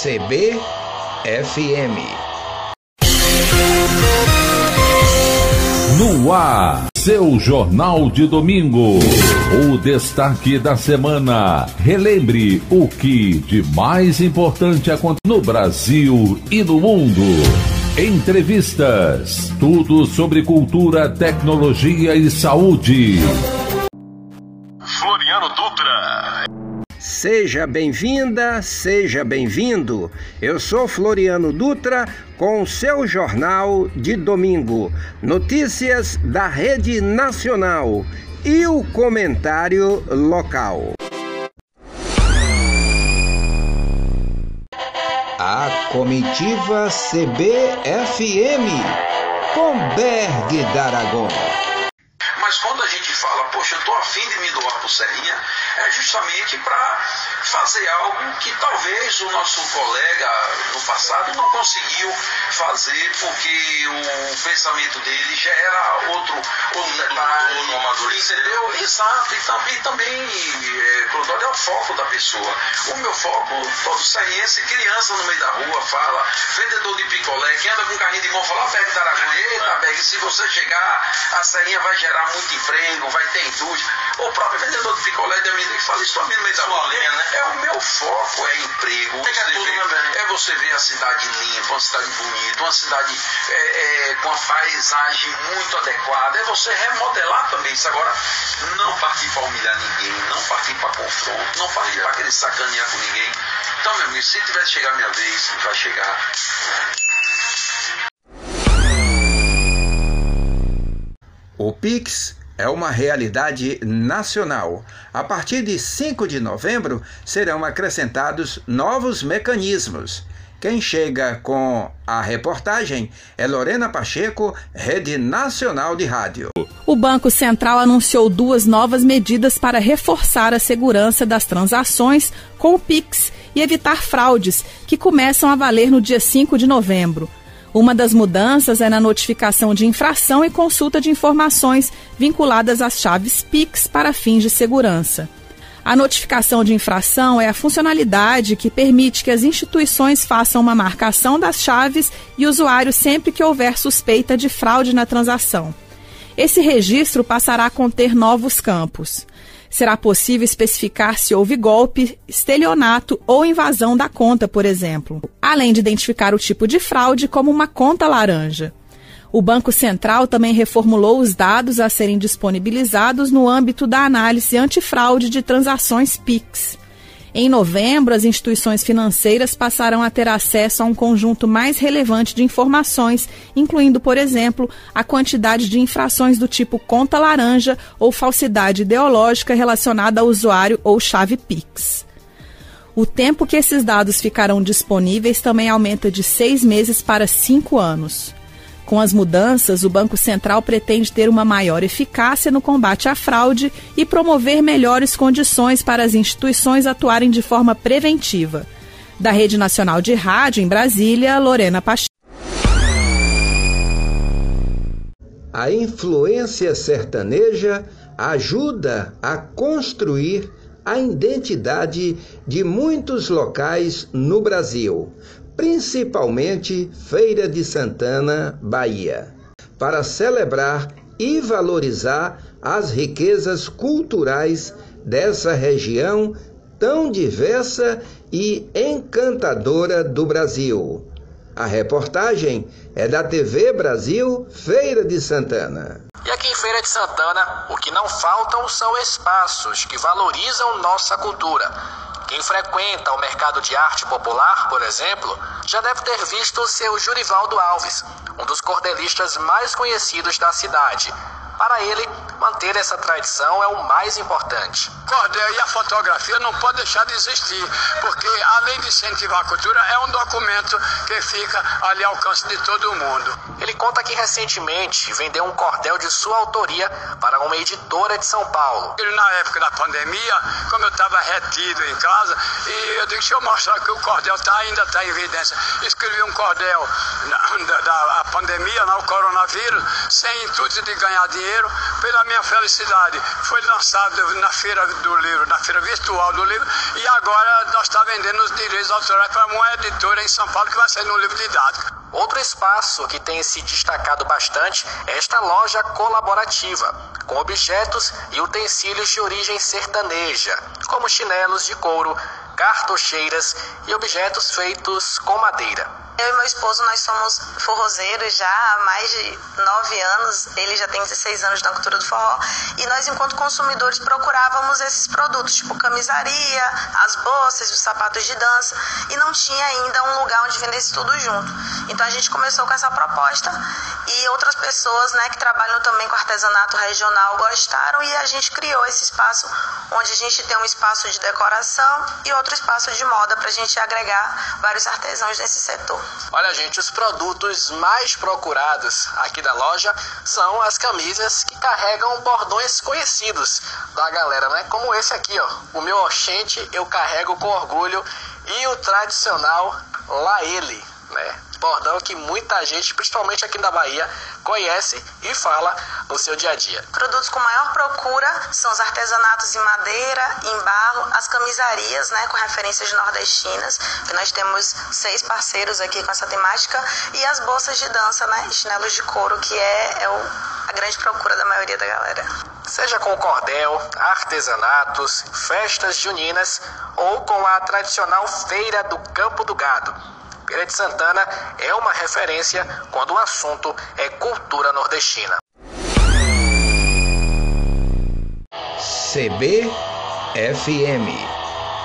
CBFM. No ar, seu Jornal de Domingo. O destaque da semana. Relembre o que de mais importante acontece no Brasil e no mundo. Entrevistas. Tudo sobre cultura, tecnologia e saúde. Floriano Dutra. Seja bem-vinda, seja bem-vindo. Eu sou Floriano Dutra com o seu jornal de domingo. Notícias da Rede Nacional e o comentário local. A comitiva CBFM com Berg D'Aragon. Mas quando a gente fala, poxa, eu estou afim de me doar por Serrinha, é justamente para fazer algo que talvez o nosso colega no passado não conseguiu fazer porque o pensamento dele já era outro, outro detalhe, entendeu? Exato, e também, também é, Clodório é o foco da pessoa. O meu foco, todo serriense, criança no meio da rua, fala, vendedor de picolé, que anda com carrinho de mão, fala, Berg da eita Berg, se você chegar, a serrinha vai gerar muito emprego, vai ter indústria. O próprio vendedor de picolé de amendoim fala isso também no meio da rua. Né? É o foco, é emprego. Você vê, é você ver a cidade limpa, uma cidade bonita, uma cidade é, é, com a paisagem muito adequada. É você remodelar também isso. Agora, não partir para humilhar ninguém, não partir para confronto, não partir para querer sacanear com ninguém. Então, meu amigo, se tiver que chegar a minha vez, vai chegar. O Pix é uma realidade nacional. A partir de 5 de novembro serão acrescentados novos mecanismos. Quem chega com a reportagem é Lorena Pacheco, Rede Nacional de Rádio. O Banco Central anunciou duas novas medidas para reforçar a segurança das transações com o Pix e evitar fraudes, que começam a valer no dia 5 de novembro. Uma das mudanças é na notificação de infração e consulta de informações vinculadas às chaves PIX para fins de segurança. A notificação de infração é a funcionalidade que permite que as instituições façam uma marcação das chaves e usuário sempre que houver suspeita de fraude na transação. Esse registro passará a conter novos campos será possível especificar se houve golpe, estelionato ou invasão da conta, por exemplo, além de identificar o tipo de fraude como uma conta laranja. O Banco Central também reformulou os dados a serem disponibilizados no âmbito da análise antifraude de transações PIX. Em novembro, as instituições financeiras passarão a ter acesso a um conjunto mais relevante de informações, incluindo, por exemplo, a quantidade de infrações do tipo conta laranja ou falsidade ideológica relacionada ao usuário ou chave Pix. O tempo que esses dados ficarão disponíveis também aumenta de seis meses para cinco anos. Com as mudanças, o Banco Central pretende ter uma maior eficácia no combate à fraude e promover melhores condições para as instituições atuarem de forma preventiva. Da Rede Nacional de Rádio, em Brasília, Lorena Pacheco. A influência sertaneja ajuda a construir a identidade de muitos locais no Brasil principalmente Feira de Santana, Bahia, para celebrar e valorizar as riquezas culturais dessa região tão diversa e encantadora do Brasil. A reportagem é da TV Brasil Feira de Santana. E aqui em Feira de Santana, o que não faltam são espaços que valorizam nossa cultura quem frequenta o mercado de arte popular, por exemplo, já deve ter visto o seu Jurivaldo Alves, um dos cordelistas mais conhecidos da cidade. Para ele, manter essa tradição é o mais importante. Cordel e a fotografia não pode deixar de existir, porque além de incentivar a cultura, é um documento que fica ali ao alcance de todo mundo. Ele conta que recentemente vendeu um cordel de sua autoria para uma editora de São Paulo. Na época da pandemia, como eu estava retido em casa, e eu disse, deixa eu mostrar que o cordel tá, ainda está em evidência. Escrevi um cordel da, da pandemia, no coronavírus, sem intuito de ganhar dinheiro dinheiro. Pela minha felicidade, foi lançado na feira do livro, na feira virtual do livro, e agora nós estamos tá vendendo os direitos autorais para uma editora em São Paulo que vai sair no livro didático. Outro espaço que tem se destacado bastante é esta loja colaborativa, com objetos e utensílios de origem sertaneja, como chinelos de couro, cartocheiras e objetos feitos com madeira. Eu e meu esposo, nós somos forrozeiros já há mais de nove anos. Ele já tem 16 anos na cultura do forró. E nós, enquanto consumidores, procurávamos esses produtos, tipo camisaria, as bolsas, os sapatos de dança. E não tinha ainda um lugar onde vendesse tudo junto. Então a gente começou com essa proposta e outras pessoas né, que trabalham também com artesanato regional gostaram e a gente criou esse espaço onde a gente tem um espaço de decoração e outro espaço de moda para a gente agregar vários artesãos nesse setor. Olha, gente, os produtos mais procurados aqui da loja são as camisas que carregam bordões conhecidos da galera, né? Como esse aqui, ó. O meu Oxente eu carrego com orgulho e o tradicional Lá Ele, né? bordão que muita gente, principalmente aqui na Bahia, conhece e fala no seu dia a dia. Produtos com maior procura são os artesanatos em madeira, em barro, as camisarias, né, com referências nordestinas, que nós temos seis parceiros aqui com essa temática, e as bolsas de dança, né, chinelos de couro, que é, é o, a grande procura da maioria da galera. Seja com cordel, artesanatos, festas juninas ou com a tradicional feira do Campo do Gado. Feira de Santana é uma referência quando o assunto é cultura nordestina. CBFM